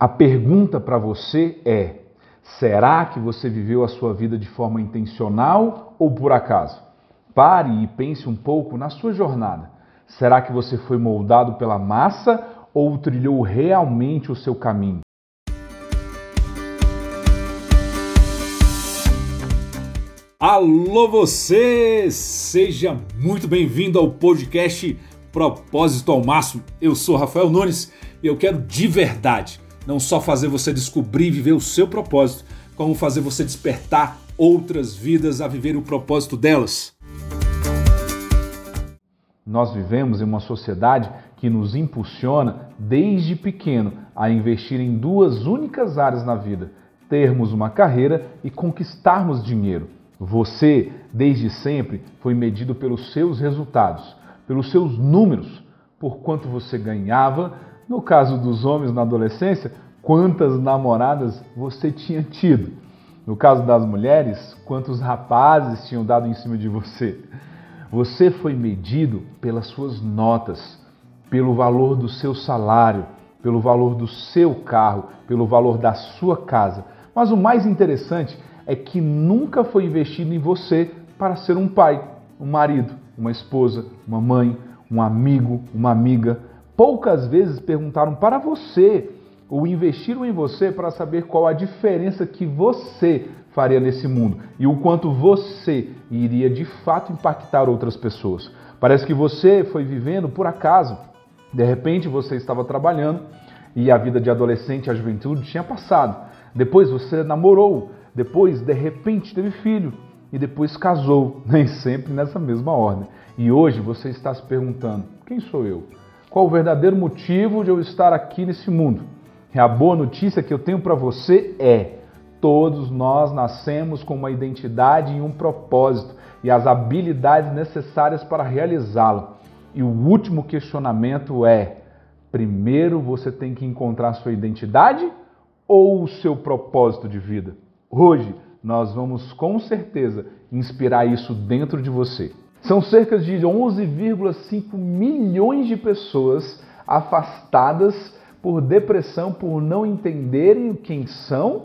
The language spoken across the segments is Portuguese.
A pergunta para você é: será que você viveu a sua vida de forma intencional ou por acaso? Pare e pense um pouco na sua jornada. Será que você foi moldado pela massa ou trilhou realmente o seu caminho? Alô você! Seja muito bem-vindo ao podcast Propósito ao Máximo. Eu sou Rafael Nunes e eu quero de verdade não só fazer você descobrir e viver o seu propósito, como fazer você despertar outras vidas a viver o propósito delas. Nós vivemos em uma sociedade que nos impulsiona desde pequeno a investir em duas únicas áreas na vida: termos uma carreira e conquistarmos dinheiro. Você, desde sempre, foi medido pelos seus resultados, pelos seus números, por quanto você ganhava, no caso dos homens na adolescência, quantas namoradas você tinha tido. No caso das mulheres, quantos rapazes tinham dado em cima de você. Você foi medido pelas suas notas, pelo valor do seu salário, pelo valor do seu carro, pelo valor da sua casa. Mas o mais interessante é que nunca foi investido em você para ser um pai, um marido, uma esposa, uma mãe, um amigo, uma amiga, poucas vezes perguntaram para você ou investiram em você para saber qual a diferença que você faria nesse mundo e o quanto você iria de fato impactar outras pessoas. Parece que você foi vivendo por acaso. De repente você estava trabalhando e a vida de adolescente e a juventude tinha passado. Depois você namorou, depois de repente teve filho e depois casou, nem sempre nessa mesma ordem. E hoje você está se perguntando: quem sou eu? Qual o verdadeiro motivo de eu estar aqui nesse mundo. E a boa notícia que eu tenho para você é: todos nós nascemos com uma identidade e um propósito e as habilidades necessárias para realizá-lo. E o último questionamento é: primeiro você tem que encontrar sua identidade ou o seu propósito de vida? Hoje nós vamos com certeza inspirar isso dentro de você. São cerca de 11,5 milhões de pessoas afastadas por depressão, por não entenderem quem são.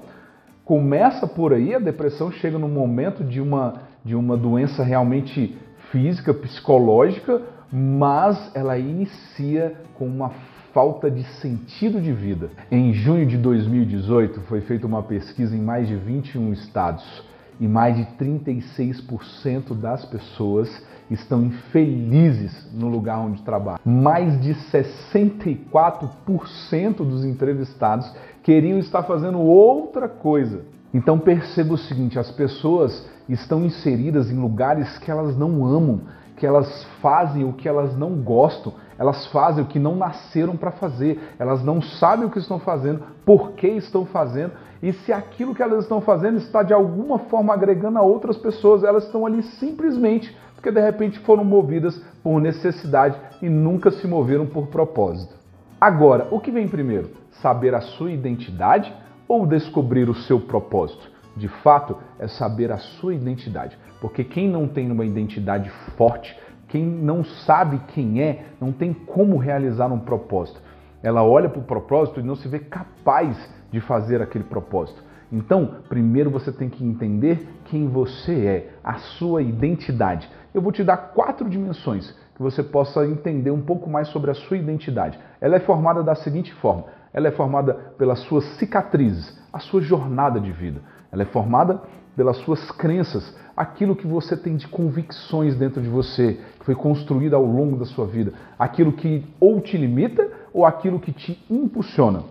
Começa por aí, a depressão chega no momento de uma, de uma doença realmente física, psicológica, mas ela inicia com uma falta de sentido de vida. Em junho de 2018 foi feita uma pesquisa em mais de 21 estados e mais de 36% das pessoas estão infelizes no lugar onde trabalham. Mais de 64% dos entrevistados queriam estar fazendo outra coisa. Então perceba o seguinte: as pessoas estão inseridas em lugares que elas não amam, que elas fazem o que elas não gostam, elas fazem o que não nasceram para fazer, elas não sabem o que estão fazendo, por que estão fazendo e se aquilo que elas estão fazendo está de alguma forma agregando a outras pessoas, elas estão ali simplesmente porque de repente foram movidas por necessidade e nunca se moveram por propósito. Agora, o que vem primeiro? Saber a sua identidade ou descobrir o seu propósito? De fato, é saber a sua identidade, porque quem não tem uma identidade forte, quem não sabe quem é, não tem como realizar um propósito. Ela olha para o propósito e não se vê capaz de fazer aquele propósito. Então, primeiro você tem que entender quem você é, a sua identidade. Eu vou te dar quatro dimensões que você possa entender um pouco mais sobre a sua identidade. Ela é formada da seguinte forma: ela é formada pelas suas cicatrizes, a sua jornada de vida. Ela é formada pelas suas crenças, aquilo que você tem de convicções dentro de você, que foi construído ao longo da sua vida, aquilo que ou te limita ou aquilo que te impulsiona.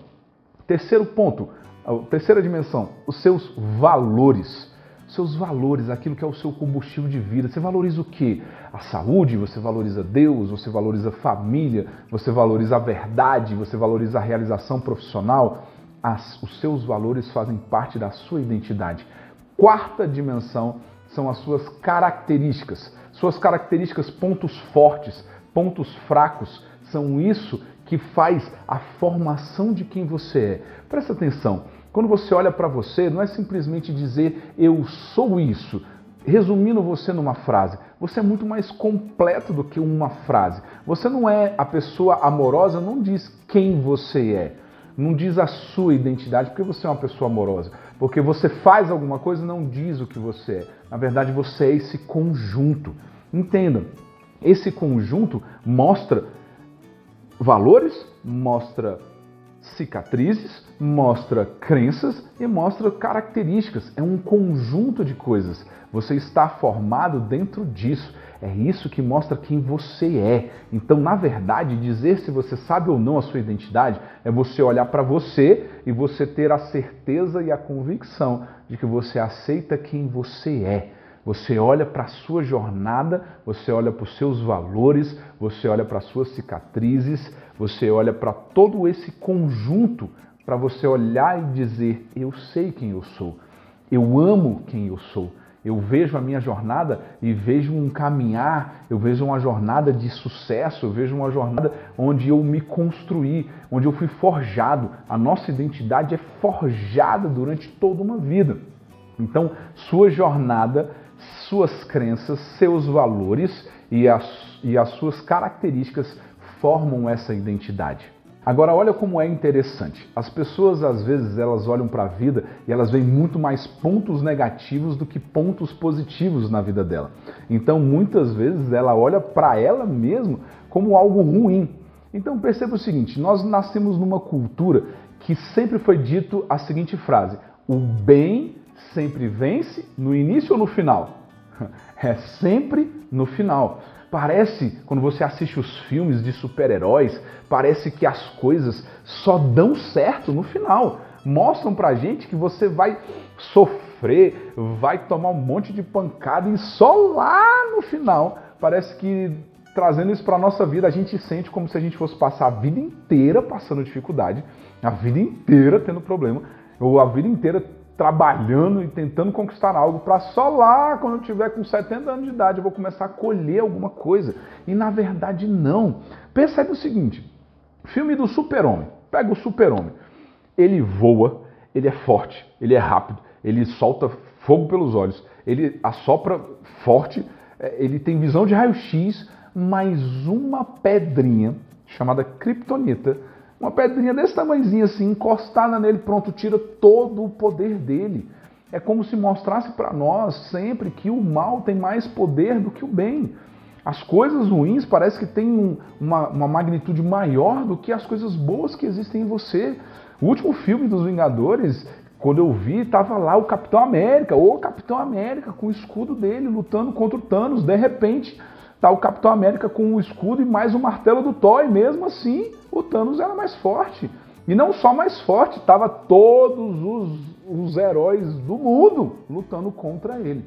Terceiro ponto, terceira dimensão, os seus valores. Seus valores, aquilo que é o seu combustível de vida. Você valoriza o quê? A saúde, você valoriza Deus, você valoriza a família, você valoriza a verdade, você valoriza a realização profissional. As, os seus valores fazem parte da sua identidade. Quarta dimensão são as suas características. Suas características, pontos fortes, pontos fracos, são isso que faz a formação de quem você é. Presta atenção, quando você olha para você, não é simplesmente dizer eu sou isso. Resumindo você numa frase, você é muito mais completo do que uma frase. Você não é a pessoa amorosa, não diz quem você é. não diz a sua identidade porque você é uma pessoa amorosa. Porque você faz alguma coisa não diz o que você é. Na verdade, você é esse conjunto. Entenda, esse conjunto mostra valores, mostra cicatrizes, mostra crenças e mostra características. É um conjunto de coisas. Você está formado dentro disso. É isso que mostra quem você é. Então, na verdade, dizer se você sabe ou não a sua identidade é você olhar para você e você ter a certeza e a convicção de que você aceita quem você é. Você olha para a sua jornada, você olha para os seus valores, você olha para as suas cicatrizes, você olha para todo esse conjunto para você olhar e dizer: Eu sei quem eu sou, eu amo quem eu sou. Eu vejo a minha jornada e vejo um caminhar, eu vejo uma jornada de sucesso, eu vejo uma jornada onde eu me construí, onde eu fui forjado. A nossa identidade é forjada durante toda uma vida. Então, sua jornada, suas crenças, seus valores e as, e as suas características formam essa identidade. Agora olha como é interessante. As pessoas às vezes elas olham para a vida e elas veem muito mais pontos negativos do que pontos positivos na vida dela. Então muitas vezes ela olha para ela mesma como algo ruim. Então perceba o seguinte, nós nascemos numa cultura que sempre foi dito a seguinte frase: o bem sempre vence no início ou no final? É sempre no final. Parece, quando você assiste os filmes de super-heróis, parece que as coisas só dão certo no final. Mostram pra gente que você vai sofrer, vai tomar um monte de pancada e só lá no final parece que trazendo isso para nossa vida, a gente sente como se a gente fosse passar a vida inteira passando dificuldade, a vida inteira tendo problema, ou a vida inteira trabalhando e tentando conquistar algo para só lá, quando eu tiver com 70 anos de idade, eu vou começar a colher alguma coisa. E na verdade não. Percebe o seguinte: filme do super-homem. Pega o super-homem. Ele voa, ele é forte, ele é rápido, ele solta fogo pelos olhos, ele assopra forte, é, ele tem visão de raio-x, mas uma pedrinha chamada Kryptonita uma pedrinha desse tamanhozinho assim, encostada nele, pronto, tira todo o poder dele. É como se mostrasse para nós sempre que o mal tem mais poder do que o bem. As coisas ruins parece que têm um, uma, uma magnitude maior do que as coisas boas que existem em você. O último filme dos Vingadores, quando eu vi, estava lá o Capitão América, o Capitão América com o escudo dele lutando contra o Thanos. De repente, tá o Capitão América com o escudo e mais o martelo do Thor, e mesmo assim o Thanos era mais forte. E não só mais forte, tava todos os, os heróis do mundo lutando contra ele.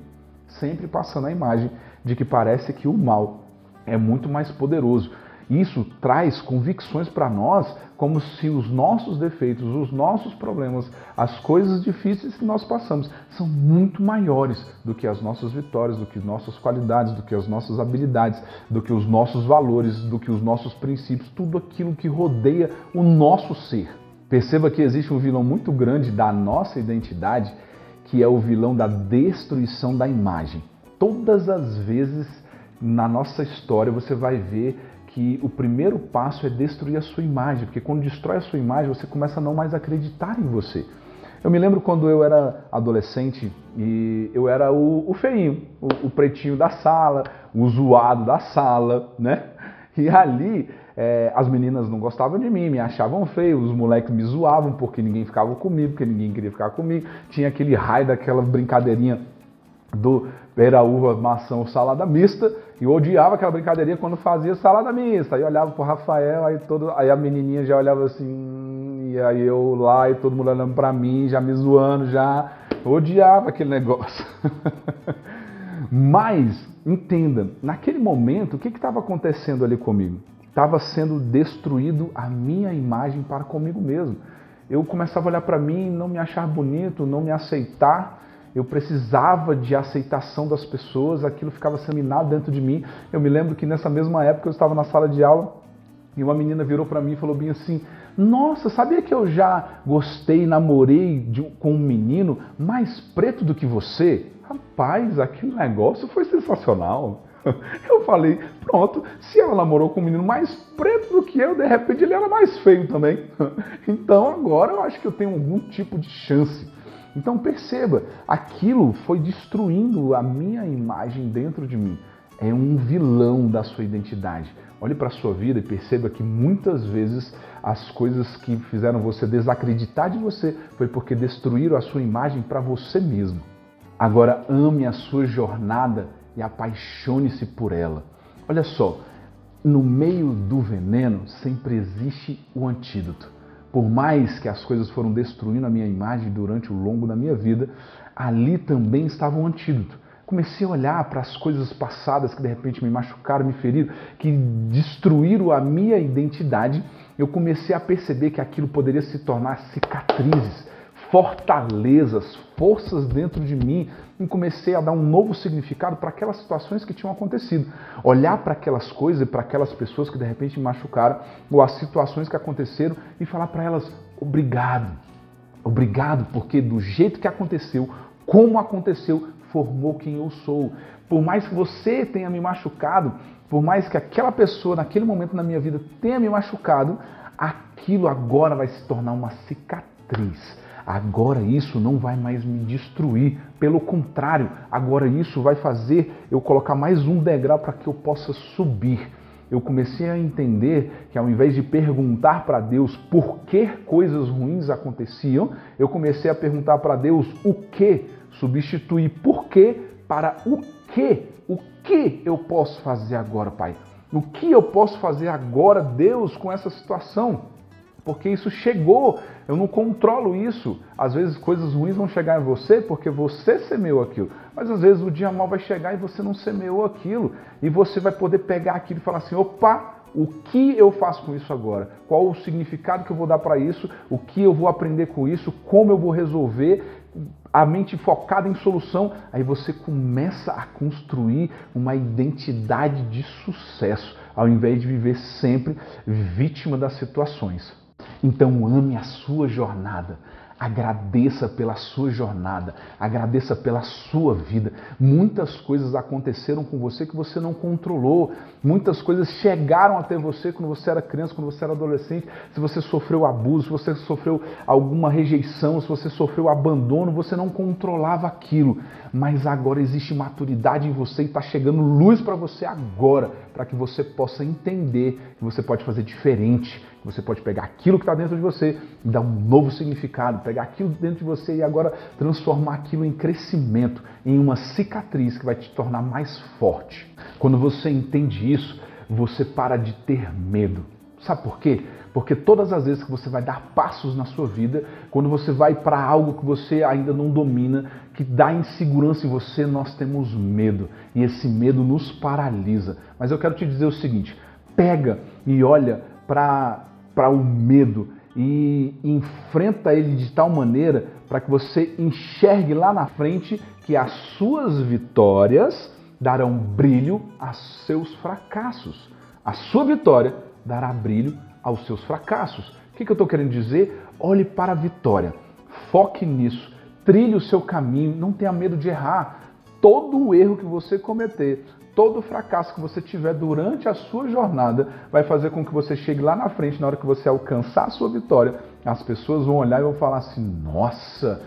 Sempre passando a imagem de que parece que o mal é muito mais poderoso. Isso traz convicções para nós, como se os nossos defeitos, os nossos problemas, as coisas difíceis que nós passamos são muito maiores do que as nossas vitórias, do que as nossas qualidades, do que as nossas habilidades, do que os nossos valores, do que os nossos princípios, tudo aquilo que rodeia o nosso ser. Perceba que existe um vilão muito grande da nossa identidade, que é o vilão da destruição da imagem. Todas as vezes na nossa história você vai ver que o primeiro passo é destruir a sua imagem, porque quando destrói a sua imagem, você começa a não mais acreditar em você. Eu me lembro quando eu era adolescente e eu era o, o feinho, o, o, pretinho da sala, o zoado da sala, né? E ali é, as meninas não gostavam de mim, me achavam feio, os moleques me zoavam porque ninguém ficava comigo, porque ninguém queria ficar comigo. Tinha aquele raio daquela brincadeirinha do pera, uva, maçã ou salada mista. E eu odiava aquela brincadeirinha quando fazia salada mista. Aí olhava pro Rafael, aí, todo, aí a menininha já olhava assim, e aí eu lá e todo mundo olhando pra mim, já me zoando, já. Odiava aquele negócio. Mas, entenda, naquele momento, o que estava acontecendo ali comigo? Estava sendo destruído a minha imagem para comigo mesmo. Eu começava a olhar para mim, não me achar bonito, não me aceitar eu precisava de aceitação das pessoas, aquilo ficava seminado dentro de mim. Eu me lembro que nessa mesma época eu estava na sala de aula e uma menina virou para mim e falou bem assim: Nossa, sabia que eu já gostei, namorei de, com um menino mais preto do que você? Rapaz, aquele negócio foi sensacional. Eu falei, pronto, se ela namorou com um menino mais preto do que eu, de repente ele era mais feio também. Então agora eu acho que eu tenho algum tipo de chance. Então perceba, aquilo foi destruindo a minha imagem dentro de mim. É um vilão da sua identidade. Olhe para a sua vida e perceba que muitas vezes as coisas que fizeram você desacreditar de você foi porque destruíram a sua imagem para você mesmo. Agora ame a sua jornada e apaixone-se por ela. Olha só, no meio do veneno sempre existe o antídoto. Por mais que as coisas foram destruindo a minha imagem durante o longo da minha vida, ali também estava o antídoto. Comecei a olhar para as coisas passadas que de repente me machucaram, me feriram, que destruíram a minha identidade. Eu comecei a perceber que aquilo poderia se tornar cicatrizes, fortalezas, forças dentro de mim e comecei a dar um novo significado para aquelas situações que tinham acontecido. Olhar para aquelas coisas e para aquelas pessoas que de repente me machucaram ou as situações que aconteceram e falar para elas obrigado. Obrigado porque do jeito que aconteceu, como aconteceu, formou quem eu sou. Por mais que você tenha me machucado, por mais que aquela pessoa naquele momento na minha vida tenha me machucado, aquilo agora vai se tornar uma cicatriz Agora isso não vai mais me destruir, pelo contrário, agora isso vai fazer eu colocar mais um degrau para que eu possa subir. Eu comecei a entender que ao invés de perguntar para Deus por que coisas ruins aconteciam, eu comecei a perguntar para Deus o que, substituir por que para o que. O que eu posso fazer agora, Pai? O que eu posso fazer agora, Deus, com essa situação? Porque isso chegou, eu não controlo isso. Às vezes coisas ruins vão chegar em você porque você semeou aquilo, mas às vezes o dia mal vai chegar e você não semeou aquilo, e você vai poder pegar aquilo e falar assim: opa, o que eu faço com isso agora? Qual o significado que eu vou dar para isso? O que eu vou aprender com isso? Como eu vou resolver? A mente focada em solução, aí você começa a construir uma identidade de sucesso, ao invés de viver sempre vítima das situações. Então ame a sua jornada. Agradeça pela sua jornada, agradeça pela sua vida. Muitas coisas aconteceram com você que você não controlou. Muitas coisas chegaram até você quando você era criança, quando você era adolescente. Se você sofreu abuso, se você sofreu alguma rejeição, se você sofreu abandono, você não controlava aquilo. Mas agora existe maturidade em você e está chegando luz para você agora, para que você possa entender que você pode fazer diferente, você pode pegar aquilo que está dentro de você e dar um novo significado pegar aquilo dentro de você e agora transformar aquilo em crescimento, em uma cicatriz que vai te tornar mais forte. Quando você entende isso, você para de ter medo. Sabe por quê? Porque todas as vezes que você vai dar passos na sua vida, quando você vai para algo que você ainda não domina, que dá insegurança em você, nós temos medo. E esse medo nos paralisa. Mas eu quero te dizer o seguinte: pega e olha para o medo e enfrenta ele de tal maneira para que você enxergue lá na frente que as suas vitórias darão brilho aos seus fracassos. A sua vitória dará brilho aos seus fracassos. O que eu estou querendo dizer? Olhe para a vitória, foque nisso, trilhe o seu caminho, não tenha medo de errar. Todo o erro que você cometer, todo fracasso que você tiver durante a sua jornada vai fazer com que você chegue lá na frente, na hora que você alcançar a sua vitória, as pessoas vão olhar e vão falar assim: nossa,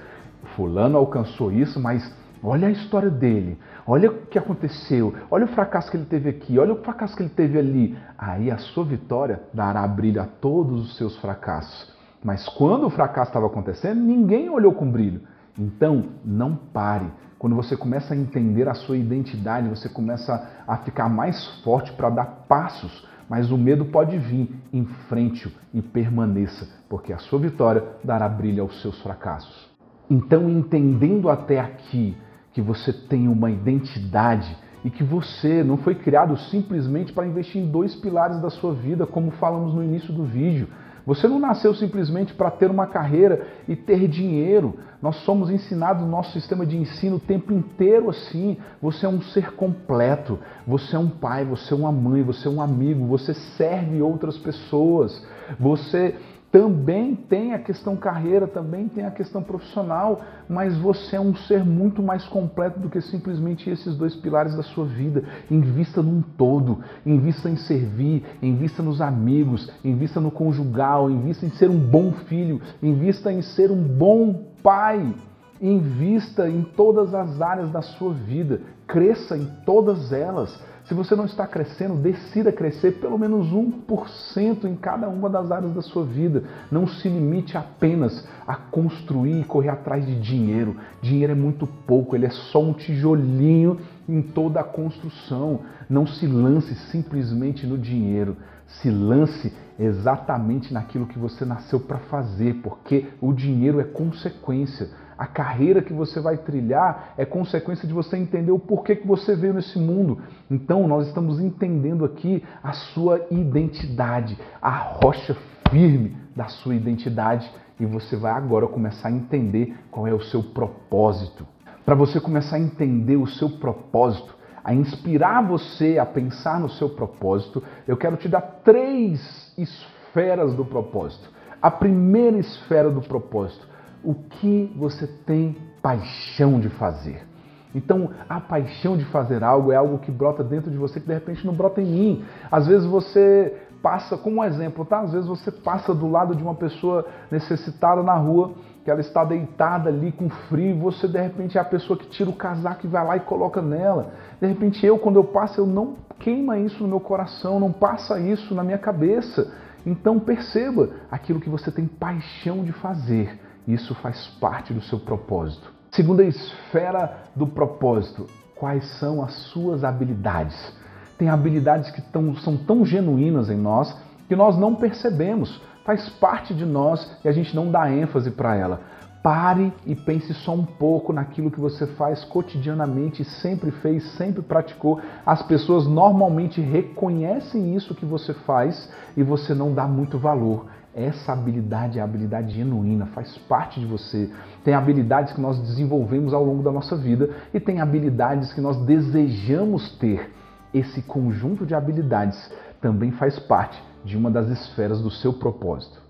Fulano alcançou isso, mas olha a história dele, olha o que aconteceu, olha o fracasso que ele teve aqui, olha o fracasso que ele teve ali. Aí a sua vitória dará brilho a todos os seus fracassos. Mas quando o fracasso estava acontecendo, ninguém olhou com brilho. Então, não pare quando você começa a entender a sua identidade, você começa a ficar mais forte para dar passos, mas o medo pode vir, enfrente-o e permaneça, porque a sua vitória dará brilho aos seus fracassos. Então, entendendo até aqui que você tem uma identidade e que você não foi criado simplesmente para investir em dois pilares da sua vida, como falamos no início do vídeo. Você não nasceu simplesmente para ter uma carreira e ter dinheiro. Nós somos ensinados no nosso sistema de ensino o tempo inteiro assim. Você é um ser completo. Você é um pai, você é uma mãe, você é um amigo, você serve outras pessoas. Você também tem a questão carreira, também tem a questão profissional, mas você é um ser muito mais completo do que simplesmente esses dois pilares da sua vida. Invista num todo, invista em servir, invista nos amigos, invista no conjugal, invista em ser um bom filho, invista em ser um bom pai. Invista em todas as áreas da sua vida, cresça em todas elas. Se você não está crescendo, decida crescer pelo menos 1% em cada uma das áreas da sua vida. Não se limite apenas a construir e correr atrás de dinheiro. Dinheiro é muito pouco, ele é só um tijolinho em toda a construção. Não se lance simplesmente no dinheiro. Se lance exatamente naquilo que você nasceu para fazer, porque o dinheiro é consequência. A carreira que você vai trilhar é consequência de você entender o porquê que você veio nesse mundo. Então, nós estamos entendendo aqui a sua identidade, a rocha firme da sua identidade, e você vai agora começar a entender qual é o seu propósito. Para você começar a entender o seu propósito, a inspirar você a pensar no seu propósito, eu quero te dar três esferas do propósito. A primeira esfera do propósito o que você tem paixão de fazer. Então, a paixão de fazer algo é algo que brota dentro de você que de repente não brota em mim. Às vezes você passa, como um exemplo, tá? Às vezes você passa do lado de uma pessoa necessitada na rua, que ela está deitada ali com frio, e você de repente é a pessoa que tira o casaco e vai lá e coloca nela. De repente eu, quando eu passo, eu não queima isso no meu coração, não passa isso na minha cabeça. Então perceba aquilo que você tem paixão de fazer isso faz parte do seu propósito. Segunda esfera do propósito, quais são as suas habilidades? Tem habilidades que tão, são tão genuínas em nós que nós não percebemos, faz parte de nós e a gente não dá ênfase para ela. Pare e pense só um pouco naquilo que você faz cotidianamente, sempre fez, sempre praticou. As pessoas normalmente reconhecem isso que você faz e você não dá muito valor. Essa habilidade é a habilidade genuína, faz parte de você. Tem habilidades que nós desenvolvemos ao longo da nossa vida e tem habilidades que nós desejamos ter. Esse conjunto de habilidades também faz parte de uma das esferas do seu propósito.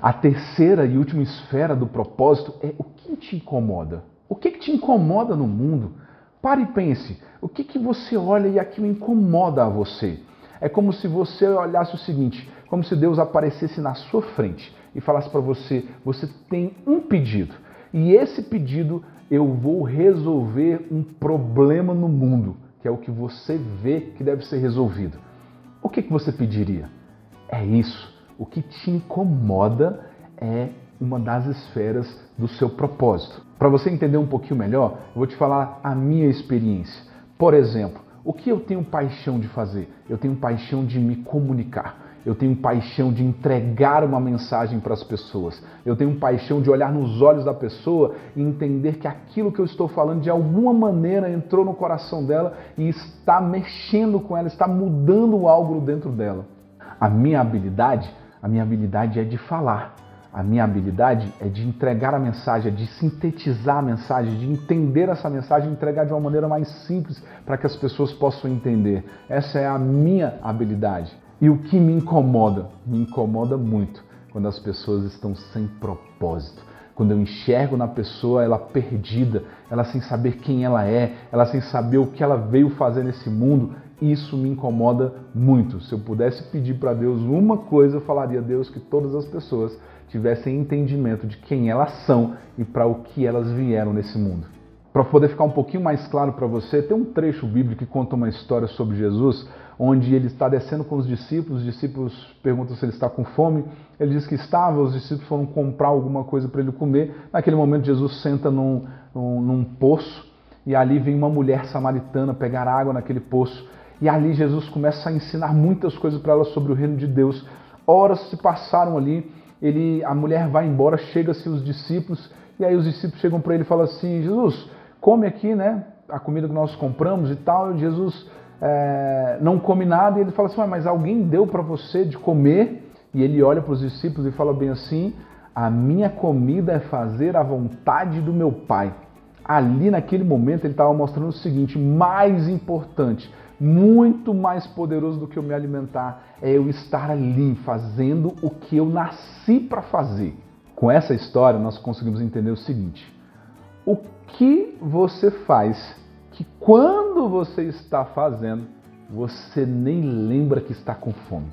A terceira e última esfera do propósito é o que te incomoda. O que, que te incomoda no mundo? Pare e pense. O que, que você olha e aquilo incomoda a você? É como se você olhasse o seguinte: como se Deus aparecesse na sua frente e falasse para você: você tem um pedido, e esse pedido eu vou resolver um problema no mundo, que é o que você vê que deve ser resolvido. O que, que você pediria? É isso. O que te incomoda é uma das esferas do seu propósito. Para você entender um pouquinho melhor, eu vou te falar a minha experiência. Por exemplo, o que eu tenho paixão de fazer? Eu tenho paixão de me comunicar. Eu tenho paixão de entregar uma mensagem para as pessoas. Eu tenho paixão de olhar nos olhos da pessoa e entender que aquilo que eu estou falando de alguma maneira entrou no coração dela e está mexendo com ela, está mudando algo dentro dela. A minha habilidade, a minha habilidade é de falar. A minha habilidade é de entregar a mensagem, é de sintetizar a mensagem, de entender essa mensagem e entregar de uma maneira mais simples para que as pessoas possam entender. Essa é a minha habilidade. E o que me incomoda? Me incomoda muito quando as pessoas estão sem propósito. Quando eu enxergo na pessoa ela perdida, ela sem saber quem ela é, ela sem saber o que ela veio fazer nesse mundo, isso me incomoda muito. Se eu pudesse pedir para Deus uma coisa, eu falaria a Deus que todas as pessoas tivessem entendimento de quem elas são e para o que elas vieram nesse mundo. Para poder ficar um pouquinho mais claro para você, tem um trecho bíblico que conta uma história sobre Jesus, onde ele está descendo com os discípulos, os discípulos perguntam se ele está com fome, ele diz que estava, os discípulos foram comprar alguma coisa para ele comer. Naquele momento, Jesus senta num, num, num poço e ali vem uma mulher samaritana pegar água naquele poço. E ali Jesus começa a ensinar muitas coisas para ela sobre o reino de Deus. Horas se passaram ali, ele, a mulher vai embora, chega-se os discípulos, e aí os discípulos chegam para ele e falam assim: Jesus, come aqui, né? A comida que nós compramos e tal. E Jesus é, não come nada e ele fala assim: mas alguém deu para você de comer? E ele olha para os discípulos e fala bem assim: a minha comida é fazer a vontade do meu Pai. Ali naquele momento ele estava mostrando o seguinte: mais importante, muito mais poderoso do que eu me alimentar é eu estar ali fazendo o que eu nasci para fazer. Com essa história, nós conseguimos entender o seguinte: o que você faz que quando você está fazendo, você nem lembra que está com fome.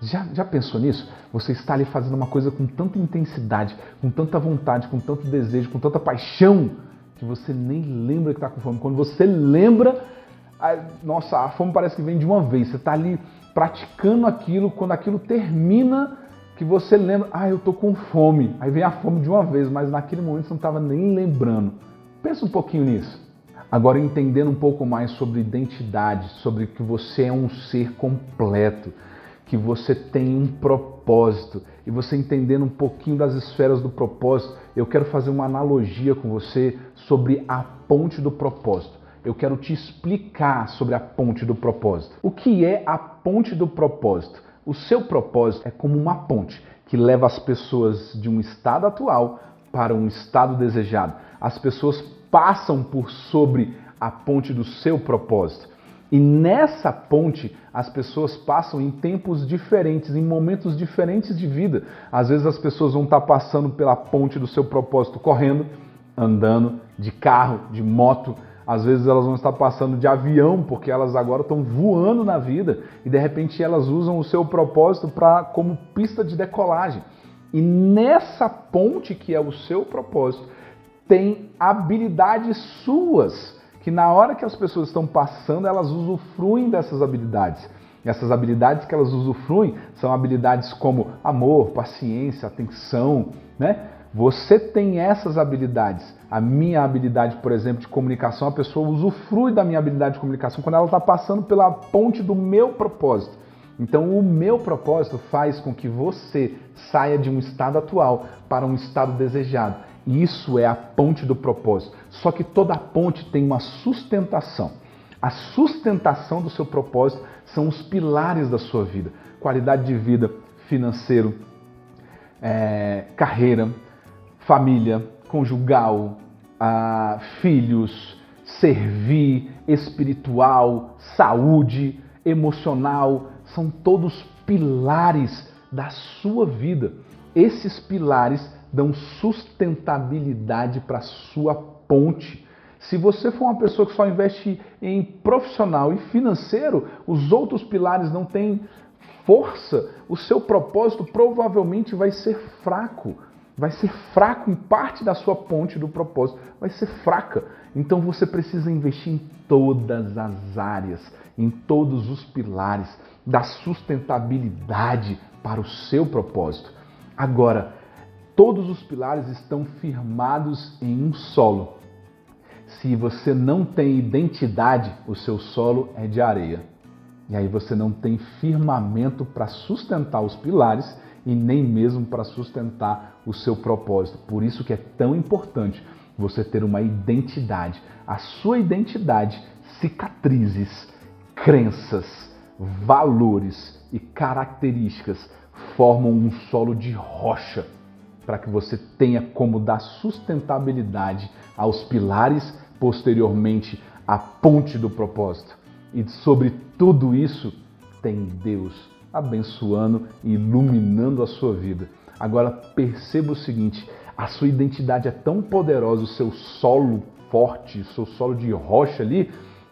Já, já pensou nisso? Você está ali fazendo uma coisa com tanta intensidade, com tanta vontade, com tanto desejo, com tanta paixão, que você nem lembra que está com fome. Quando você lembra, a, nossa, a fome parece que vem de uma vez. Você está ali praticando aquilo, quando aquilo termina, que você lembra, ah, eu estou com fome. Aí vem a fome de uma vez, mas naquele momento você não estava nem lembrando. Pensa um pouquinho nisso. Agora entendendo um pouco mais sobre identidade, sobre que você é um ser completo, que você tem um propósito e você entendendo um pouquinho das esferas do propósito, eu quero fazer uma analogia com você sobre a ponte do propósito. Eu quero te explicar sobre a ponte do propósito. O que é a ponte do propósito? O seu propósito é como uma ponte que leva as pessoas de um estado atual para um estado desejado. As pessoas passam por sobre a ponte do seu propósito. E nessa ponte, as pessoas passam em tempos diferentes, em momentos diferentes de vida. Às vezes as pessoas vão estar passando pela ponte do seu propósito correndo, andando, de carro, de moto. Às vezes elas vão estar passando de avião, porque elas agora estão voando na vida e de repente elas usam o seu propósito para como pista de decolagem. E nessa ponte que é o seu propósito, tem habilidades suas que na hora que as pessoas estão passando, elas usufruem dessas habilidades. E essas habilidades que elas usufruem são habilidades como amor, paciência, atenção, né? Você tem essas habilidades. A minha habilidade, por exemplo, de comunicação, a pessoa usufrui da minha habilidade de comunicação quando ela está passando pela ponte do meu propósito. Então, o meu propósito faz com que você saia de um estado atual para um estado desejado. Isso é a ponte do propósito. Só que toda ponte tem uma sustentação. A sustentação do seu propósito são os pilares da sua vida: qualidade de vida, financeiro, é, carreira, família, conjugal, ah, filhos, servir, espiritual, saúde, emocional. São todos pilares da sua vida. Esses pilares dão sustentabilidade para sua ponte. Se você for uma pessoa que só investe em profissional e financeiro, os outros pilares não têm força, o seu propósito provavelmente vai ser fraco. Vai ser fraco em parte da sua ponte do propósito, vai ser fraca. Então você precisa investir em todas as áreas, em todos os pilares da sustentabilidade para o seu propósito. Agora, Todos os pilares estão firmados em um solo. Se você não tem identidade, o seu solo é de areia. E aí você não tem firmamento para sustentar os pilares e nem mesmo para sustentar o seu propósito. Por isso que é tão importante você ter uma identidade. A sua identidade, cicatrizes, crenças, valores e características formam um solo de rocha para que você tenha como dar sustentabilidade aos pilares, posteriormente à ponte do propósito. E sobre tudo isso tem Deus abençoando e iluminando a sua vida. Agora perceba o seguinte: a sua identidade é tão poderosa, o seu solo forte, o seu solo de rocha ali,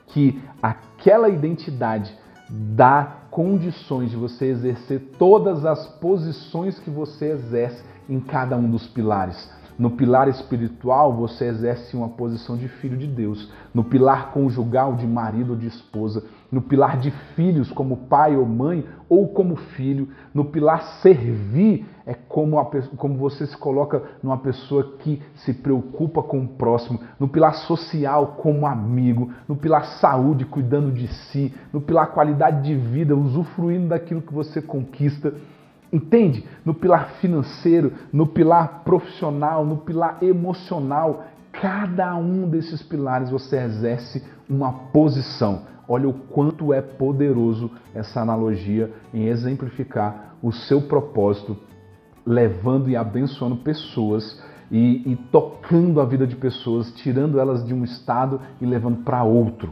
que aquela identidade dá condições de você exercer todas as posições que você exerce em cada um dos pilares. No pilar espiritual, você exerce uma posição de filho de Deus. No pilar conjugal, de marido ou de esposa. No pilar de filhos, como pai ou mãe, ou como filho. No pilar servir, é como, a, como você se coloca numa pessoa que se preocupa com o próximo. No pilar social, como amigo. No pilar saúde, cuidando de si. No pilar qualidade de vida, usufruindo daquilo que você conquista. Entende? No pilar financeiro, no pilar profissional, no pilar emocional, cada um desses pilares você exerce uma posição. Olha o quanto é poderoso essa analogia em exemplificar o seu propósito, levando e abençoando pessoas e, e tocando a vida de pessoas, tirando elas de um estado e levando para outro.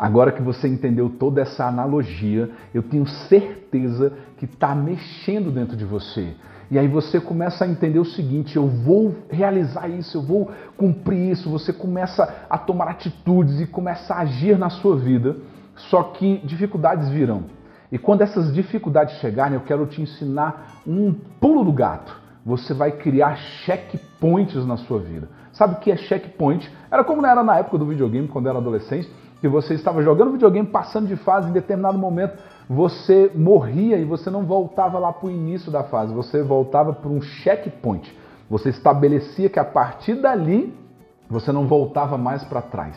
Agora que você entendeu toda essa analogia, eu tenho certeza que está mexendo dentro de você. E aí você começa a entender o seguinte: eu vou realizar isso, eu vou cumprir isso. Você começa a tomar atitudes e começa a agir na sua vida. Só que dificuldades virão. E quando essas dificuldades chegarem, eu quero te ensinar um pulo do gato. Você vai criar checkpoints na sua vida. Sabe o que é checkpoint? Era como era na época do videogame, quando era adolescente, que você estava jogando videogame, passando de fase, em determinado momento você morria e você não voltava lá para o início da fase, você voltava para um checkpoint. Você estabelecia que a partir dali você não voltava mais para trás.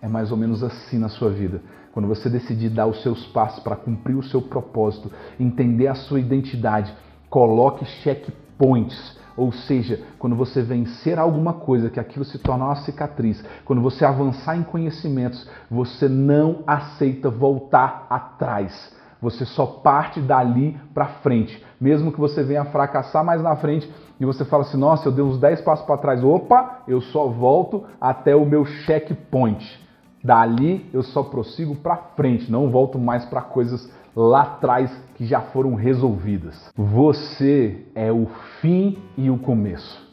É mais ou menos assim na sua vida. Quando você decidir dar os seus passos para cumprir o seu propósito, entender a sua identidade, coloque checkpoints ou seja, quando você vencer alguma coisa, que aquilo se torna uma cicatriz, quando você avançar em conhecimentos, você não aceita voltar atrás. Você só parte dali para frente. Mesmo que você venha fracassar mais na frente e você fala assim: "Nossa, eu dei uns 10 passos para trás". Opa, eu só volto até o meu checkpoint. Dali eu só prossigo para frente, não volto mais para coisas lá atrás que já foram resolvidas. Você é o fim e o começo.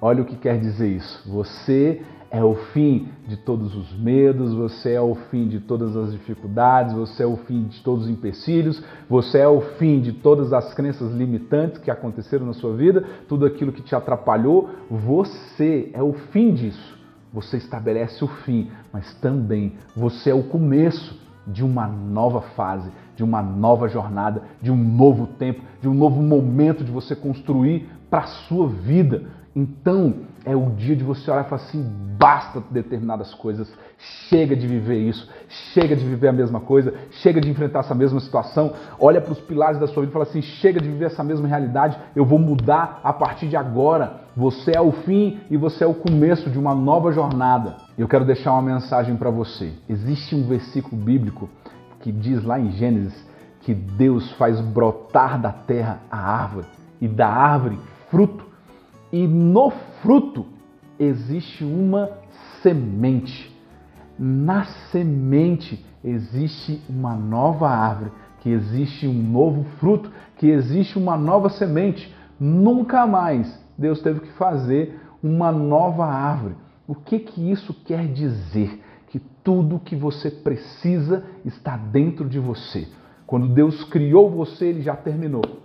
Olha o que quer dizer isso. Você é o fim de todos os medos, você é o fim de todas as dificuldades, você é o fim de todos os empecilhos, você é o fim de todas as crenças limitantes que aconteceram na sua vida, tudo aquilo que te atrapalhou. Você é o fim disso. Você estabelece o fim, mas também você é o começo de uma nova fase, de uma nova jornada, de um novo tempo, de um novo momento de você construir para a sua vida. Então, é o dia de você olhar e falar assim: basta determinadas coisas, chega de viver isso, chega de viver a mesma coisa, chega de enfrentar essa mesma situação. Olha para os pilares da sua vida e fala assim: chega de viver essa mesma realidade, eu vou mudar a partir de agora. Você é o fim e você é o começo de uma nova jornada. Eu quero deixar uma mensagem para você. Existe um versículo bíblico que diz lá em Gênesis que Deus faz brotar da terra a árvore e da árvore fruto e no fruto existe uma semente. Na semente existe uma nova árvore, que existe um novo fruto, que existe uma nova semente. Nunca mais Deus teve que fazer uma nova árvore. O que que isso quer dizer? Tudo que você precisa está dentro de você. Quando Deus criou você, ele já terminou.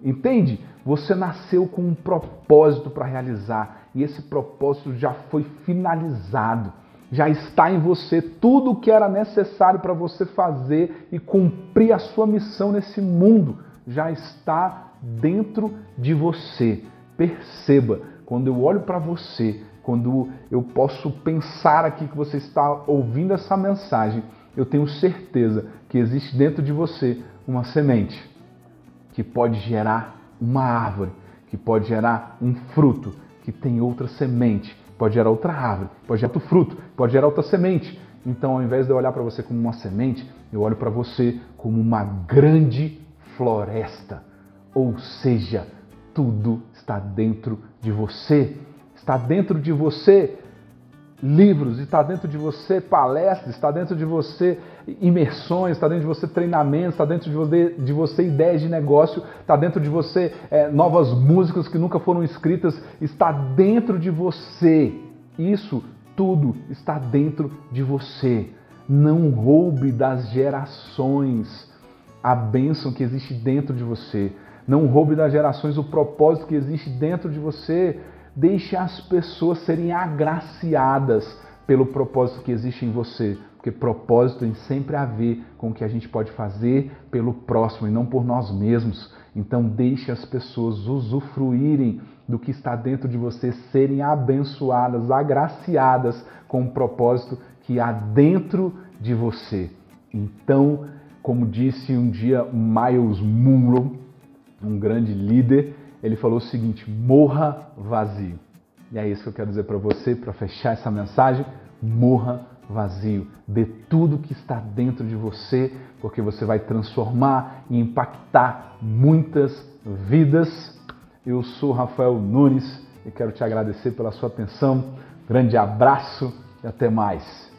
Entende? Você nasceu com um propósito para realizar e esse propósito já foi finalizado. Já está em você tudo o que era necessário para você fazer e cumprir a sua missão nesse mundo. Já está dentro de você. Perceba, quando eu olho para você, quando eu posso pensar aqui que você está ouvindo essa mensagem, eu tenho certeza que existe dentro de você uma semente que pode gerar uma árvore, que pode gerar um fruto, que tem outra semente, pode gerar outra árvore, pode gerar outro fruto, pode gerar outra semente. Então, ao invés de eu olhar para você como uma semente, eu olho para você como uma grande floresta. Ou seja, tudo está dentro de você. Está dentro de você livros, está dentro de você palestras, está dentro de você imersões, está dentro de você treinamentos, está dentro de você, de você ideias de negócio, está dentro de você é, novas músicas que nunca foram escritas, está dentro de você. Isso tudo está dentro de você. Não roube das gerações a bênção que existe dentro de você. Não roube das gerações o propósito que existe dentro de você. Deixe as pessoas serem agraciadas pelo propósito que existe em você, porque propósito tem sempre a ver com o que a gente pode fazer pelo próximo e não por nós mesmos. Então deixe as pessoas usufruírem do que está dentro de você, serem abençoadas, agraciadas com o propósito que há dentro de você. Então, como disse um dia Miles Munro, um grande líder, ele falou o seguinte: morra vazio. E é isso que eu quero dizer para você, para fechar essa mensagem: morra vazio. Dê tudo que está dentro de você, porque você vai transformar e impactar muitas vidas. Eu sou Rafael Nunes e quero te agradecer pela sua atenção. Grande abraço e até mais.